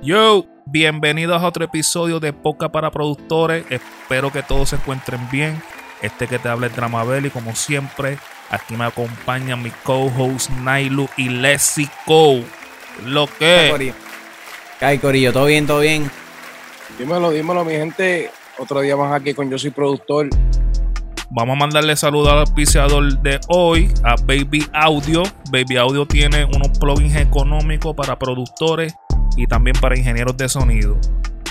Yo, bienvenidos a otro episodio de Poca para Productores. Espero que todos se encuentren bien. Este que te habla es Dramabel y como siempre, aquí me acompañan mi co-host Nailu y Leslie Cole. Lo que. Ay, Corillo, todo bien, todo bien. Dímelo, dímelo, mi gente. Otro día más aquí con Yo Soy Productor. Vamos a mandarle saludos al auspiciador de hoy, a Baby Audio. Baby Audio tiene unos plugins económicos para productores y también para ingenieros de sonido.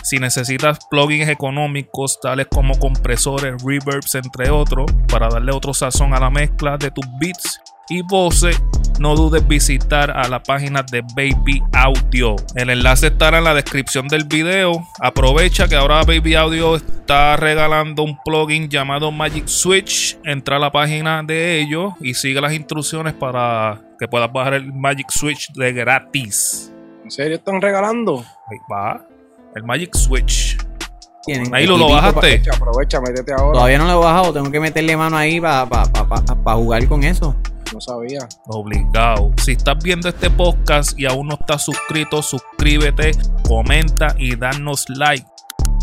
Si necesitas plugins económicos tales como compresores, reverbs, entre otros, para darle otro sazón a la mezcla de tus beats y voces, no dudes visitar a la página de Baby Audio. El enlace estará en la descripción del video. Aprovecha que ahora Baby Audio está regalando un plugin llamado Magic Switch. Entra a la página de ellos y sigue las instrucciones para que puedas bajar el Magic Switch de gratis. ¿En serio están regalando? Ahí va. El Magic Switch. Tienen Ahí lo, lo bajaste. Aprovecha, aprovecha, métete ahora. Todavía no lo he bajado, tengo que meterle mano ahí para jugar con eso. No sabía. Obligado. Si estás viendo este podcast y aún no estás suscrito, suscríbete, comenta y danos like.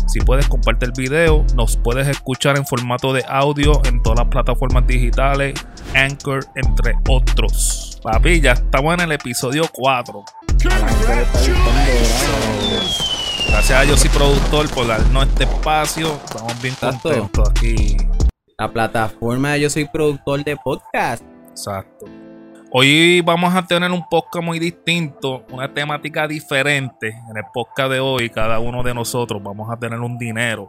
Si puedes, comparte el video. Nos puedes escuchar en formato de audio en todas las plataformas digitales, Anchor, entre otros. Papi, ya estamos en el episodio 4. Gracias a Yo soy productor por darnos este espacio. Estamos bien Exacto. contentos aquí. La plataforma de Yo Soy Productor de Podcast. Exacto. Hoy vamos a tener un podcast muy distinto, una temática diferente. En el podcast de hoy, cada uno de nosotros vamos a tener un dinero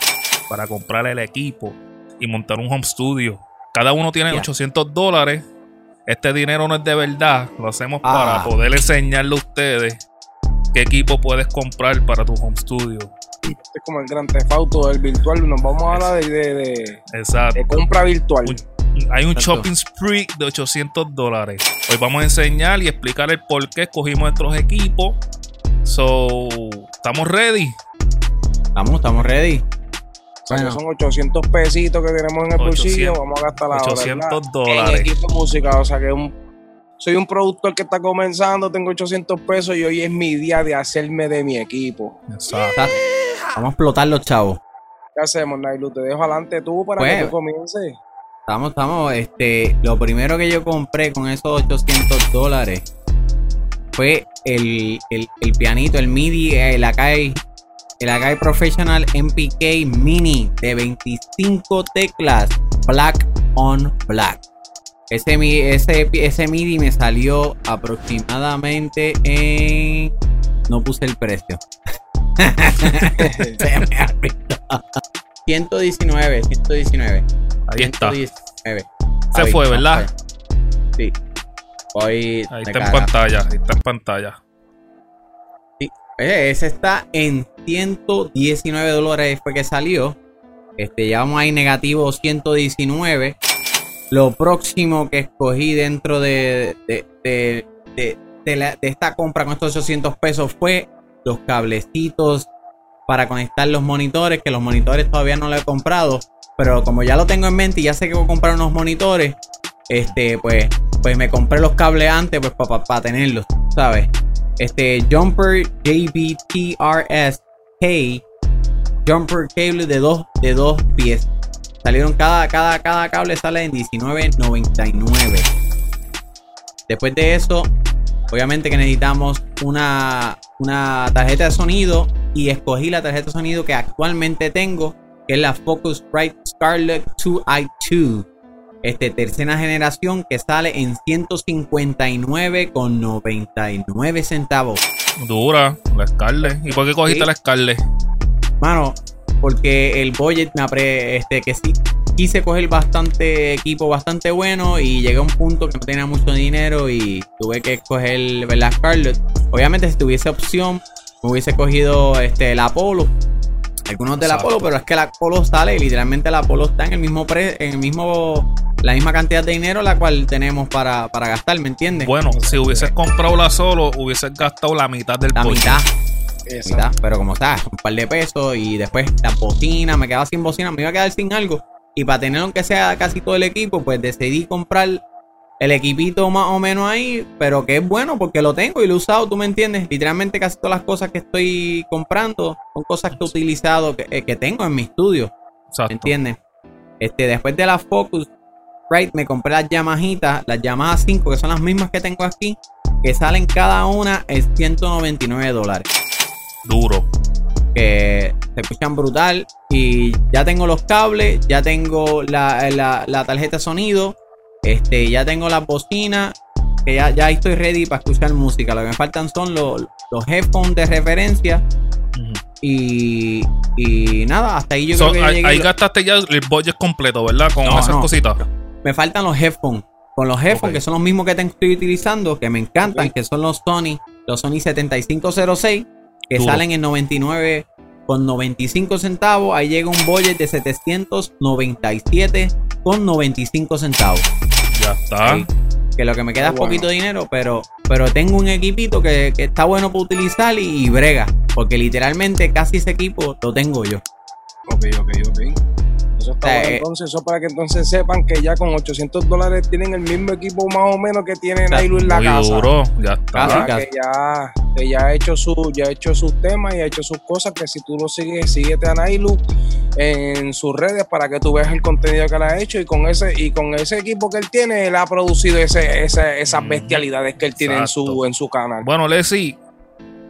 para comprar el equipo y montar un home studio. Cada uno tiene Ya. 800 dólares. Este dinero no es de verdad, lo hacemos Ah. para poder enseñarle a ustedes qué equipo puedes comprar para tu home studio. Este es como el gran tefauto del virtual. Nos vamos a hablar de, de, de- Exacto. de compra virtual. Un- Hay un Exacto. shopping spree de 800 dólares. Hoy vamos a enseñar y explicar el por qué escogimos nuestros equipos. So, ¿estamos ready? Estamos, estamos ready. O sea, que son 800 pesitos que tenemos en el 800, bolsillo. Vamos a gastar la 800 En dólares. equipo de música. O sea que un, soy un productor que está comenzando. Tengo 800 pesos y hoy es mi día de hacerme de mi equipo. Exacto. Vamos a explotar los chavos. ¿Qué hacemos, Nailu? Te dejo adelante tú para Pues, que tú comiences. Estamos, estamos. Este, lo primero que yo compré con esos 800 dólares fue el, el, el pianito, el MIDI, el Akai, el Akai Professional MPK Mini de 25 teclas, Black on Black. Ese, ese, ese MIDI me salió aproximadamente en. No puse el precio. Se me olvidó. 119, 119. Ahí está. 119. Se Ahí, fue, ¿verdad? Sí. Voy Ahí está en cara. pantalla. Ahí está en pantalla. Oye, ese está en 119 dólares fue que salió. Este, ya vamos ahí negativo 119. Lo próximo que escogí dentro de, de, de- de- de esta compra con estos 800 pesos fue los cablecitos para conectar los monitores, que los monitores todavía no lo he comprado. Pero como ya lo tengo en mente y ya sé que voy a comprar unos monitores, este, pues, pues me compré los cables antes pues para tenerlos, ¿sabes? Este Jumper JBTRS K Jumper Cable de dos, de dos pies. Salieron cada, cada, cada cable sale en $19.99. Después de eso, obviamente que necesitamos una, una tarjeta de sonido. Y escogí la tarjeta de sonido que actualmente tengo, que es la Focusrite Scarlett 2i2. Este, tercera generación que sale en 159,99 centavos. Dura, la Scarlett. ¿Y por qué cogiste Sí. la Scarlett? Mano, porque el budget me apre, este, que sí, quise coger bastante equipo bastante bueno y llegué a un punto que no tenía mucho dinero y tuve que escoger la Scarlett. Obviamente si tuviese opción, me hubiese cogido este, el Apollo. Algunos del Exacto. Apollo, pero es que el Apollo sale literalmente el Apollo está en el mismo pre, en el mismo, la misma cantidad de dinero la cual tenemos para, para gastar, ¿me entiendes? Bueno, si hubieses comprado la solo, hubieses gastado la mitad del la mitad. Pero como está, un par de pesos y después la bocina, me quedaba sin bocina, me iba a quedar sin algo. Y para tener aunque sea casi todo el equipo, pues decidí comprar el equipito más o menos ahí, pero que es bueno porque lo tengo y lo he usado, tú me entiendes. Literalmente casi todas las cosas que estoy comprando son cosas que he utilizado, que, eh, que tengo en mi estudio, Exacto. ¿me entiendes? Este, después de la Focus, right, me compré las Yamahitas, las Yamaha 5, que son las mismas que tengo aquí, que salen cada una en 199 dólares. Duro. que se escuchan brutal. Y ya tengo los cables, ya tengo la, la- la tarjeta de sonido, este, ya tengo las bocinas, que ya, ya estoy ready para escuchar música. Lo que me faltan son los, los headphones de referencia. Y, y nada, hasta ahí yo So, creo que ahí, ahí gastaste ya el budget completo, ¿verdad? Con No, esas no. cositas. Me faltan los headphones. Con los headphones, que son los mismos que te estoy utilizando, que me encantan, que son los Sony, los Sony 7506, que Duro. salen en 99 con 95 centavos. Ahí llega un budget de 797 con 95 centavos. Ya está. Sí. Que lo que me queda es bueno. poquito dinero, pero, pero tengo un equipito que, que está bueno para utilizar y, y brega. Porque literalmente casi ese equipo lo tengo yo. Ok, ok, ok. Eso está O sea, bueno. Entonces, eso para que entonces sepan que ya con 800 dólares tienen el mismo equipo más o menos que tiene Está Nailu en la Muy casa. duro. Ya está. Casi, casi. Que ya, que ya ha hecho su, ya ha hecho sus temas y ha hecho sus cosas. Que si tú lo sigues, síguete a Nailu en sus redes para que tú veas el contenido que él ha hecho. Y con ese, y con ese equipo que él tiene, él ha producido ese, ese- esas Mm, bestialidades que él tiene en su, en su canal. Bueno, Leslie,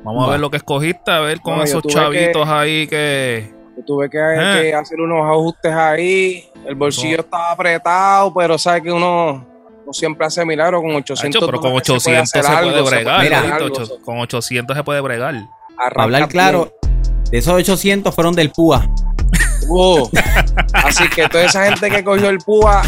vamos a ver lo que escogiste, a ver con No, esos chavitos que- ahí que. Yo tuve que, Eh. que hacer unos ajustes ahí. El bolsillo estaba apretado, pero sabes que uno no siempre hace milagro con 800 Hacho, pero con dólares se puede 800 se puede, algo, se bregar. Mira. hacer Lito, algo, ocho- con 800 se puede bregar. Para hablar claro, de esos 800 fueron del PUA. Uh, así que toda esa gente que cogió el púa,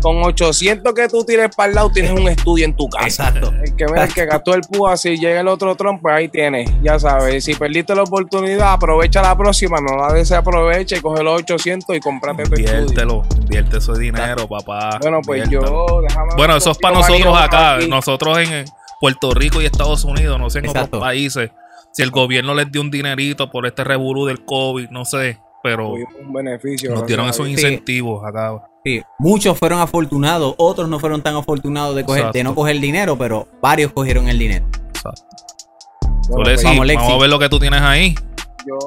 con 800 que tú tires para el lado, tienes un estudio en tu casa. Exacto. El que, mira, el que gastó el púa, si llega el otro tron, pues ahí tienes. Ya sabes, si perdiste la oportunidad, aprovecha la próxima, no la desaprovecha y coge los 800 y cómprate tu estudio. Inviértelo, invierte ese dinero, papá. Bueno, pues inviértelo. yo, déjame Bueno, eso es para nosotros acá, aquí. nosotros en Puerto Rico y Estados Unidos, no sé en Exacto. otros países. Si el gobierno les dio un dinerito por este revolú del COVID, no sé, pero Tuvimos un beneficio. nos dieron esos incentivos acá. Sí, muchos fueron afortunados, otros no fueron tan afortunados de, coger, de Exacto. no coger dinero, pero varios cogieron el dinero. Exacto. Bueno, So, pues, vamos, a ver lo que tú tienes ahí. yo-.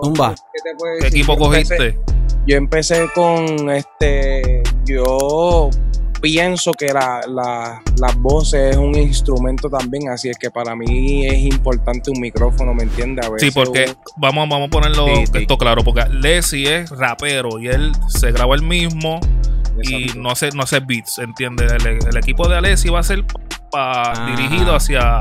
¿qué equipo Yo empecé- cogiste? Yo empecé con este. Yo pienso que la, la, las voces es un instrumento también, así es que para mí es importante un micrófono, ¿me entiendes? A Sí, porque un- vamos, vamos a ponerlo Sí, sí. esto claro, porque Leslie es rapero y él se graba el mismo y no hace, no hace beats, ¿entiendes? El, el equipo de Alessi va a ser pa- Ah. dirigido hacia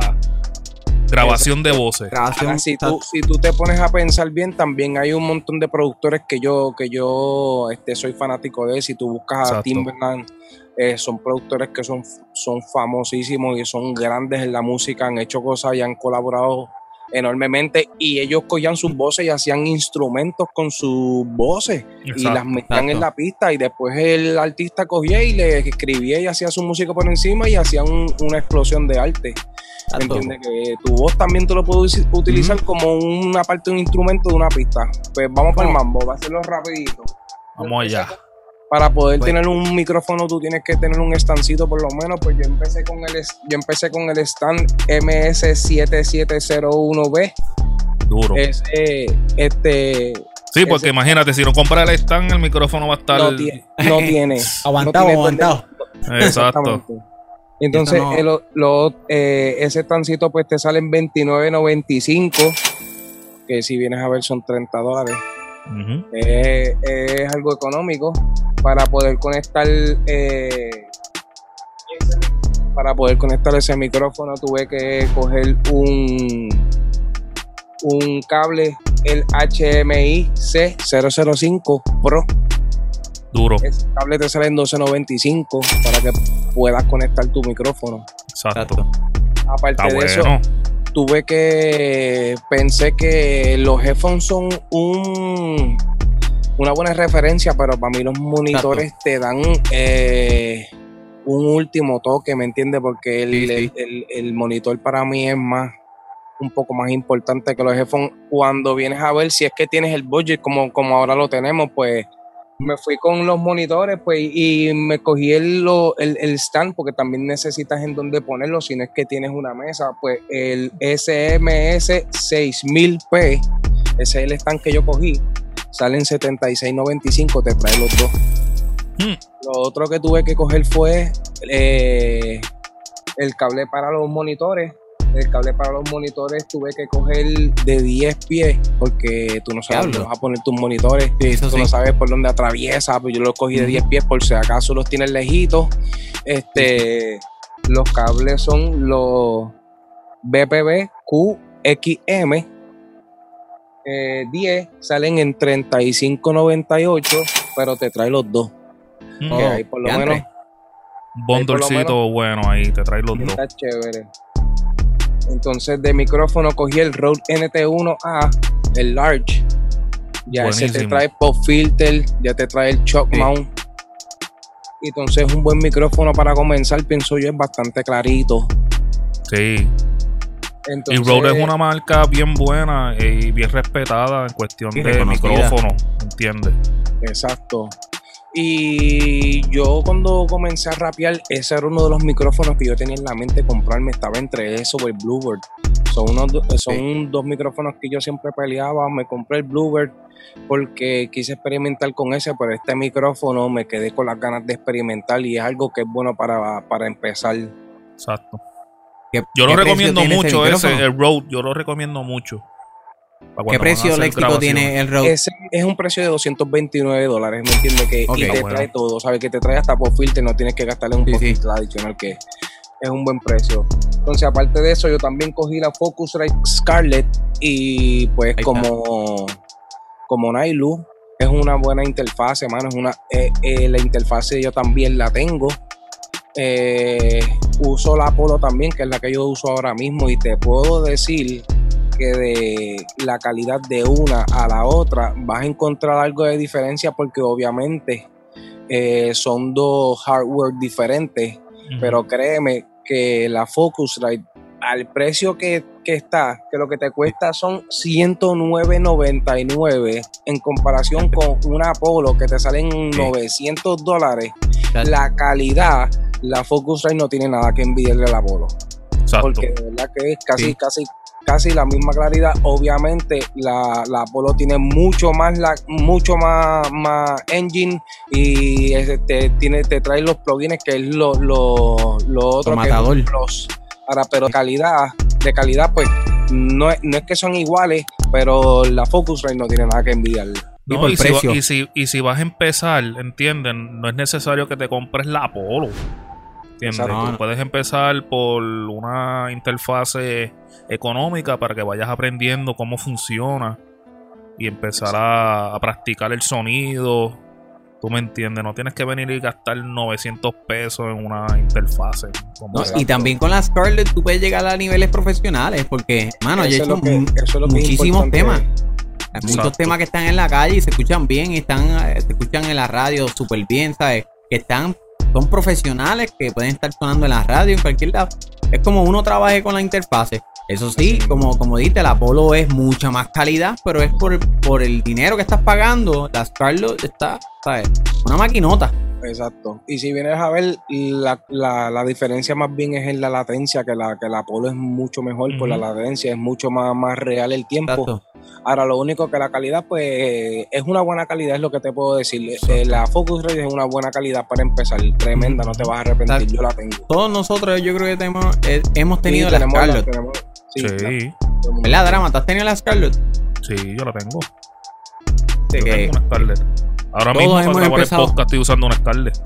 grabación de voces. Grabación. Ahora, si, tú, si tú te pones a pensar bien, también hay un montón de productores que yo, que yo este, soy fanático de. Si tú buscas a Exacto. Timberland, eh, son productores que son, son famosísimos y son grandes en la música, han hecho cosas y han colaborado enormemente. Y ellos cogían sus voces y hacían instrumentos con sus voces y las metían exacto. en la pista. Y después el artista cogía y le escribía y hacía su música por encima y hacían un- una explosión de arte. ¿Me Exacto. entiendes? Que tu voz también tú lo puedes utilizar como una parte de un instrumento de una pista. Pues vamos para el mambo, va a hacerlo rapidito. Vamos allá. Para poder Bueno. tener un micrófono tú tienes que tener un estancito por lo menos, pues yo empecé con el yo empecé con el stand MS7701B. Duro. Ese este sí, porque ese- imagínate, si no compras el stand, el micrófono va a estar. no, tiene, no tiene Aguantado, no tiene aguantado. Exacto. Exactamente. Entonces, no- el- lo- eh, ese estancito pues te sale en 29.95, que si vienes a ver son 30 dólares. Eh, es algo económico para poder conectar eh, para poder conectar ese micrófono tuve que coger un un cable el HMI C005 Pro Duro. ese cable te sale en 12.95 para que puedas conectar tu micrófono Exacto. aparte Está de eso. Tuve que pensé que los headphones son un una buena referencia, pero para mí los monitores te dan eh, un último toque, ¿me entiendes? Porque el, Sí, sí. el- el- el monitor para mí es más un poco más importante que los headphones. Cuando vienes a ver si es que tienes el budget como, como ahora lo tenemos, pues me fui con los monitores, pues, y me cogí el, el, el, stand, porque también necesitas en dónde ponerlo, si no es que tienes una mesa, pues el SMS 6000P, ese es el stand que yo cogí, sale en 76.95, te trae los dos. Hmm. Lo otro que tuve que coger fue eh, el cable para los monitores, el cable para los monitores tuve que coger de 10 pies porque tú no sabes dónde vas a poner tus monitores. tú no sabes por dónde atraviesa, pues yo los cogí de 10 pies por si acaso los tienes lejitos. Este, los cables son los BPB QXM 10 eh, salen en 35.98, pero te trae los dos. Mm. ahí por lo menos. Bondolcito bueno ahí, te trae los dos. Está chévere. Entonces de micrófono cogí el Rode NT1A, el Large. Ya ese te trae pop filter, ya te trae el shock mount. Y entonces un buen micrófono para comenzar, pienso yo, es bastante clarito. Sí. y Rode es una marca bien buena y bien respetada en cuestión de micrófono, ¿entiendes? Exacto. Y yo cuando comencé a rapear, ese era uno de los micrófonos que yo tenía en la mente comprarme. Estaba entre eso o el Bluebird. Son, unos, son dos micrófonos que yo siempre peleaba. Me compré el Bluebird porque quise experimentar con ese, pero este micrófono me quedé con las ganas de experimentar y es algo que es bueno para, para empezar. Exacto. Yo lo recomiendo mucho ese, el Rode, yo lo recomiendo mucho. ¿Qué precio eléctrico tiene el Rode? Ese es un precio de 229 dólares, ¿me entiendes? Que, y te trae todo, ¿sabes? Que te trae hasta por filter, no tienes que gastarle un poquito adicional que es un buen precio. Entonces, aparte de eso, yo también cogí la Focusrite Scarlett y pues como, como Nailu, es una buena interfase, hermano. Es una, eh, eh, la interfase yo también la tengo. Eh, uso la Apollo también, que es la que yo uso ahora mismo, y te puedo decir de la calidad de una a la otra vas a encontrar algo de diferencia porque obviamente eh, son dos hardware diferentes, pero créeme que la Focusrite al precio que, está, que lo que te cuesta son 109.99 en comparación con una Apollo que te salen 900 dólares, la calidad, la Focusrite no tiene nada que envidiarle a la Apollo. Porque de verdad que es casi, casi casi la misma claridad. Obviamente la, la Apollo tiene mucho más la, mucho más, más engine y te, tiene, te trae los plugins que es lo, lo, lo otro que los ahora, pero calidad, de calidad, pues no es, no es que son iguales, pero la Focusrite no tiene nada que enviar. y, si y, si, y si vas a empezar, entienden, no es necesario que te compres la Apollo puedes empezar por una interfase económica para que vayas aprendiendo cómo funciona y empezar a, practicar el sonido. Tú me entiendes, no tienes que venir y gastar 900 pesos en una interfase. y también con la Scarlett tú puedes llegar a niveles profesionales porque, mano, yo he hecho muchísimos temas. Hay muchos temas que están en la calle y se escuchan bien y están, eh, se escuchan en la radio súper bien, ¿sabes? Que están son profesionales que pueden estar sonando en la radio, en cualquier lado. Es como uno trabaje con la interfase. Eso sí, como, como dijiste, la Apollo es mucha más calidad, pero es por, por el dinero que estás pagando. La Scarlett está, ¿sabes? Una maquinota. Exacto. Y si vienes a ver, la, la, diferencia más bien es en la latencia, que la, que la Apollo es mucho mejor por la latencia, es mucho más, más real el tiempo. Ahora, lo único que la calidad, pues, es una buena calidad, es lo que te puedo decir. Eh, la Focusrite es una buena calidad para empezar, tremenda, no te vas a arrepentir, yo la tengo. Todos nosotros, yo creo que tenemos, eh, hemos tenido la Scarlett. sí, sí. La, Drama? ¿Tú has tenido la Scarlett? Sí, yo la tengo. yo tengo una Scarlett. Ahora mismo hemos para grabar el podcast estoy usando una Scarlett.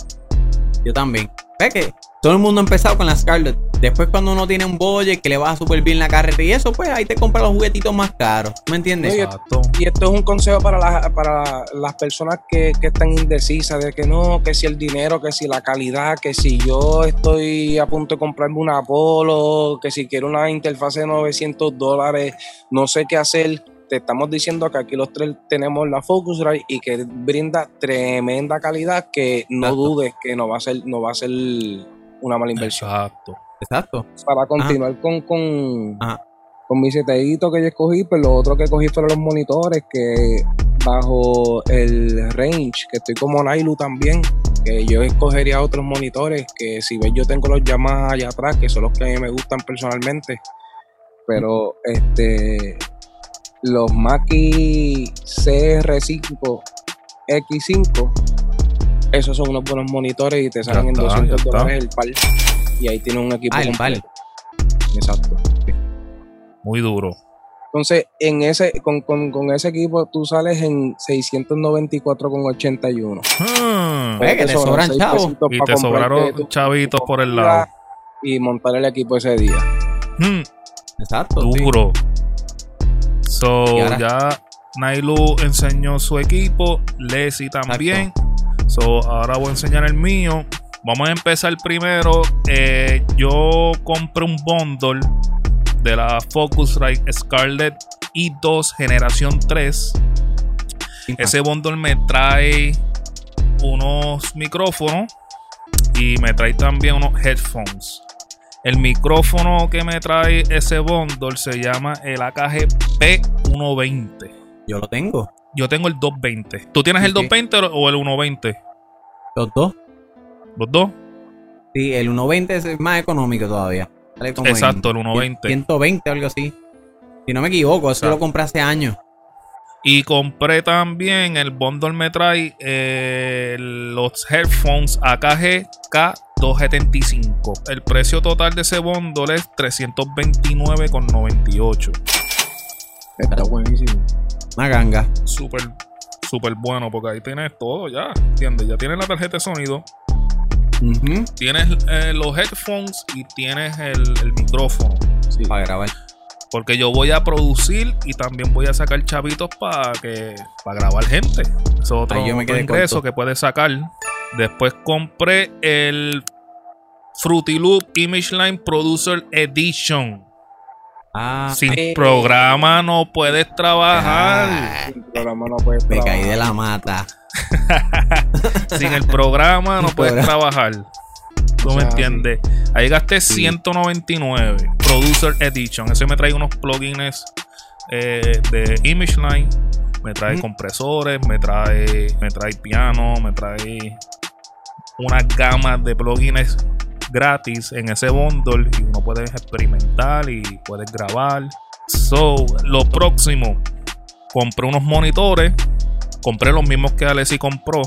Yo también. ¿Ves que todo el mundo ha empezado con la Scarlett? Después cuando uno tiene un budget que le va súper bien la carrera y eso, pues ahí te compra los juguetitos más caros. ¿Me entiendes? Exacto. Y esto es un consejo para, para las personas que, que, están indecisas de que no, que si el dinero, que si la calidad, que si yo estoy a punto de comprarme una Apollo, que si quiero una interfaz de 900 dólares, no sé qué hacer te estamos diciendo que aquí los tres tenemos la Focusrite y que brinda tremenda calidad que no dudes que no va a ser no va a ser una mala inversión. Exacto. Exacto. Para continuar con con, con mi setadito que yo escogí, pues lo otro que cogí fueron los monitores que bajo el range, que estoy como Nailu también, que yo escogería otros monitores, que si ves yo tengo los llamadas allá atrás, que son los que a mí me gustan personalmente, pero este los Mackie CR5 X5 esos son unos buenos monitores y te salen en 200 dólares el par y ahí tiene un equipo ah, el par. exacto muy duro entonces, en ese, con, con, con, ese equipo tú sales en 694,81. Hmm. que te sobran chavos. Y te sobraron chavitos por el lado. Y montar el equipo ese día. Hmm. Exacto. Duro. So, ya Nailu enseñó su equipo. Leslie también. So, ahora voy a enseñar el mío. Vamos a empezar primero. Eh, yo compré un bundle de la Focusrite Scarlett i2 generación 3. Ese bundle me trae unos micrófonos y me trae también unos headphones. El micrófono que me trae ese bundle se llama el AKG P120. Yo lo tengo. Yo tengo el 220. ¿Tú tienes el 220 o el 120? Los dos. ¿Los dos? Sí, el 120 es más económico todavía. Exacto, el 120. 120 o algo así. Si no me equivoco, eso lo compré hace años. Y compré también el bundle me trae eh, los headphones AKG K275. El precio total de ese bundle es 329,98. Está buenísimo. Una ganga. Súper, súper bueno porque ahí tienes todo ya. ¿Entiendes? Ya tienes la tarjeta de sonido Tienes eh, los headphones y tienes el, micrófono. Para grabar. Porque yo voy a producir y también voy a sacar chavitos para que para grabar gente. Es otro, ingreso que puedes sacar. Después compré el Fruity Loop Image Line Producer Edition. Ah, Sin programa no puedes trabajar. Sin programa no puedes trabajar. Me caí de la mata. Sin el programa no puedes trabajar. ¿Tú me entiendes? Ahí gasté 199. Producer Edition. Eso me trae unos plugins eh, de Image Line. Me trae compresores, me trae, me trae piano, me trae una gama de plugins gratis en ese bundle y uno puede experimentar y puedes grabar. So, lo próximo, compré unos monitores Compré los mismos que Alessi compró.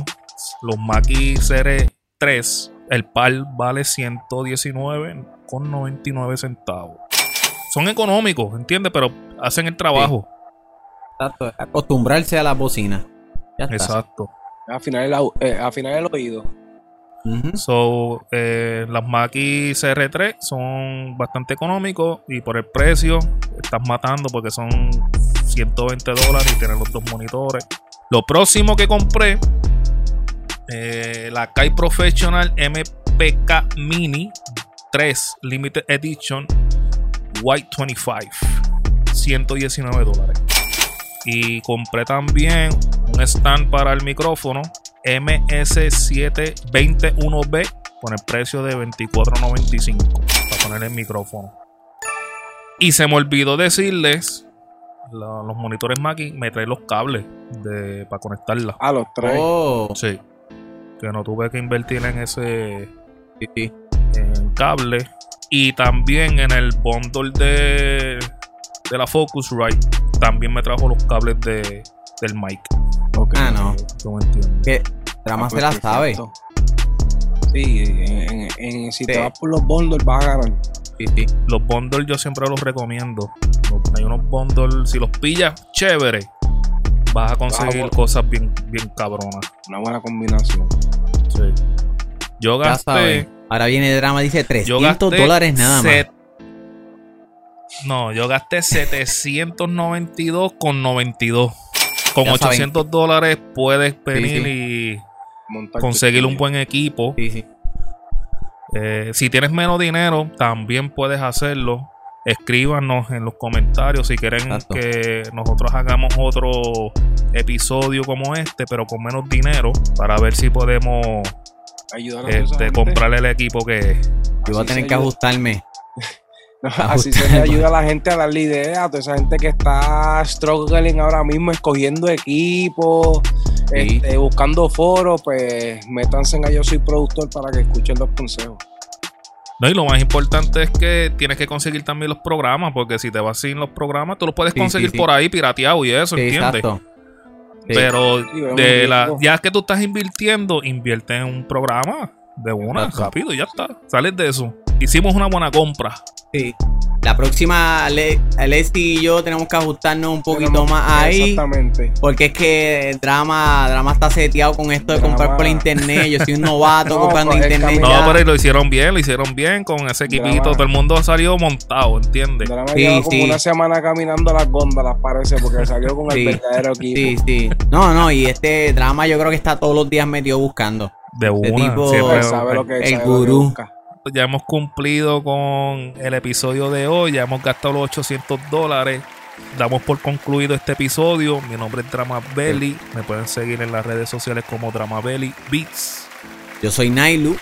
Los Maki CR3. El par vale 119,99 centavos. Son económicos, ¿entiendes? Pero hacen el trabajo. Exacto. Acostumbrarse a la bocina. Exacto. Afinar el, eh, el oído. So, eh, las Maki CR3 son bastante económicos y por el precio estás matando porque son 120 dólares y tienen los dos monitores. Lo próximo que compré, eh, la Kai Professional MPK Mini 3 Limited Edition White 25, 119 dólares. Y compré también un stand para el micrófono MS721B con el precio de 24.95 para poner el micrófono. Y se me olvidó decirles los monitores Mackie me traen los cables de, para conectarla. Ah, los trae. Oh. Sí. Que no tuve que invertir en ese en cable. Y también en el bundle de, de la Focusrite también me trajo los cables de, del mic. Entiendo. Que Drama ah, se la pues, sabe. Sí, en, en, si te vas por los bundles vas a ganar. Los bundles yo siempre los recomiendo. Hay unos bundles, si los pillas, chévere. Vas a conseguir cosas bien, bien cabronas. Una buena combinación. Sí. Yo gasté. Ahora viene el drama, dice 300 dólares nada más. No, yo gasté 792 con 92. Con 800 dólares puedes venir y conseguir un buen equipo. Sí, sí. Eh, si tienes menos dinero, también puedes hacerlo. Escríbanos en los comentarios si quieren que nosotros hagamos otro episodio como este, pero con menos dinero, para ver si podemos ayudar este, comprarle el equipo que Yo voy a tener que ajustarme. Así se le ayuda a la gente a darle idea, a toda esa gente que está struggling ahora mismo, escogiendo equipos, Sí. este, buscando foros, pues métanse en a Yo Soy Productor para que escuchen los consejos. No, y lo más importante es que tienes que conseguir también los programas, porque si te vas sin los programas, tú los puedes Sí, conseguir sí, sí. por ahí pirateado y eso, Sí, ¿entiendes? exacto. Pero de la, ya que tú estás invirtiendo, invierte en un programa de una, Exacto. rápido, y ya está. Sales de eso. Hicimos una buena compra. Sí. La próxima, Le- Leslie y yo tenemos que ajustarnos un poquito Tenemos- más ahí. Exactamente. Porque es que el drama, drama está seteado con esto de Drama. comprar por internet. Yo soy un novato No, comprando pues, internet. No, pero lo hicieron bien, lo hicieron bien con ese equipito. Drama. Todo el mundo salió montado, ¿entiendes? Drama Sí, lleva como sí. una semana caminando las góndolas, parece, porque salió con Sí. el verdadero equipo. Sí, sí. No, no, y este drama yo creo que está todos los días metido buscando. De una. tipo- siempre- Él sabe lo que El sabe lo que gurú. busca. Ya hemos cumplido con el episodio de hoy. Ya hemos gastado los 800 dólares. Damos por concluido este episodio. Mi nombre es Drama Belly. Me pueden seguir en las redes sociales como Drama Belly Beats. Yo soy Nailu.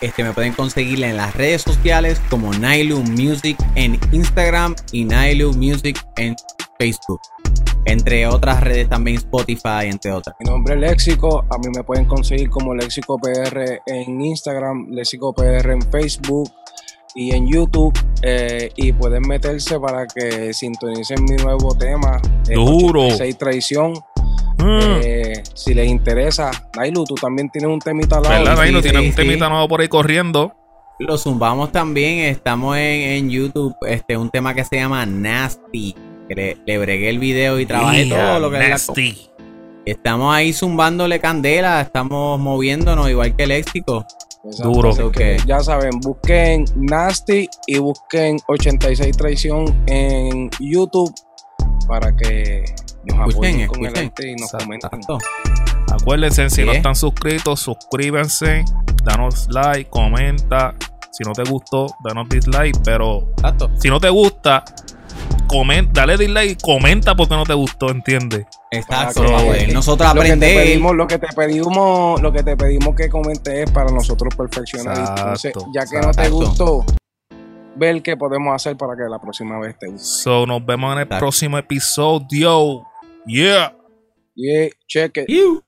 Este me pueden conseguir en las redes sociales como Nailu Music en Instagram y Nailu Music en Facebook. Entre otras redes también Spotify, entre otras. Mi nombre es Léxico. A mí me pueden conseguir como Léxico PR en Instagram, Léxico PR en Facebook y en YouTube. eh, y pueden meterse para que sintonicen mi nuevo tema. eh, Duro. 86 Traición. Mm. Eh, si les interesa, Nailu, tú también tienes un temita al lado. ¿Verdad, sí, sí, Tienes un sí. temita nuevo por ahí corriendo. Lo zumbamos también. Estamos en, en YouTube. Este, un tema que se llama Nasty. Que le, le bregué el video y trabajé Yeah, todo lo que es la nasty. Estamos ahí zumbándole candela, estamos moviéndonos igual que el léxico. Duro. que ya saben, busquen Nasty y busquen 86 Traición en YouTube para que nos Escuchen, apoyen con el arte y nos Exacto. comenten. Acuérdense, si no están suscritos, suscríbanse. Danos like, comenta. Si no te gustó, danos dislike. Pero Exacto. si no te gusta, comenta, dale dislike y comenta porque no te gustó, ¿entiendes? Exacto. Para Para que- nosotros Lo que, pedimos, lo que te pedimos, lo que te pedimos que comentes es para nosotros perfeccionar. Exacto, Entonces, ya que no te gustó, ver qué podemos hacer para que la próxima vez te guste. So, nos vemos en el Exacto. próximo episodio. Yeah. Yeah, check it. Iu.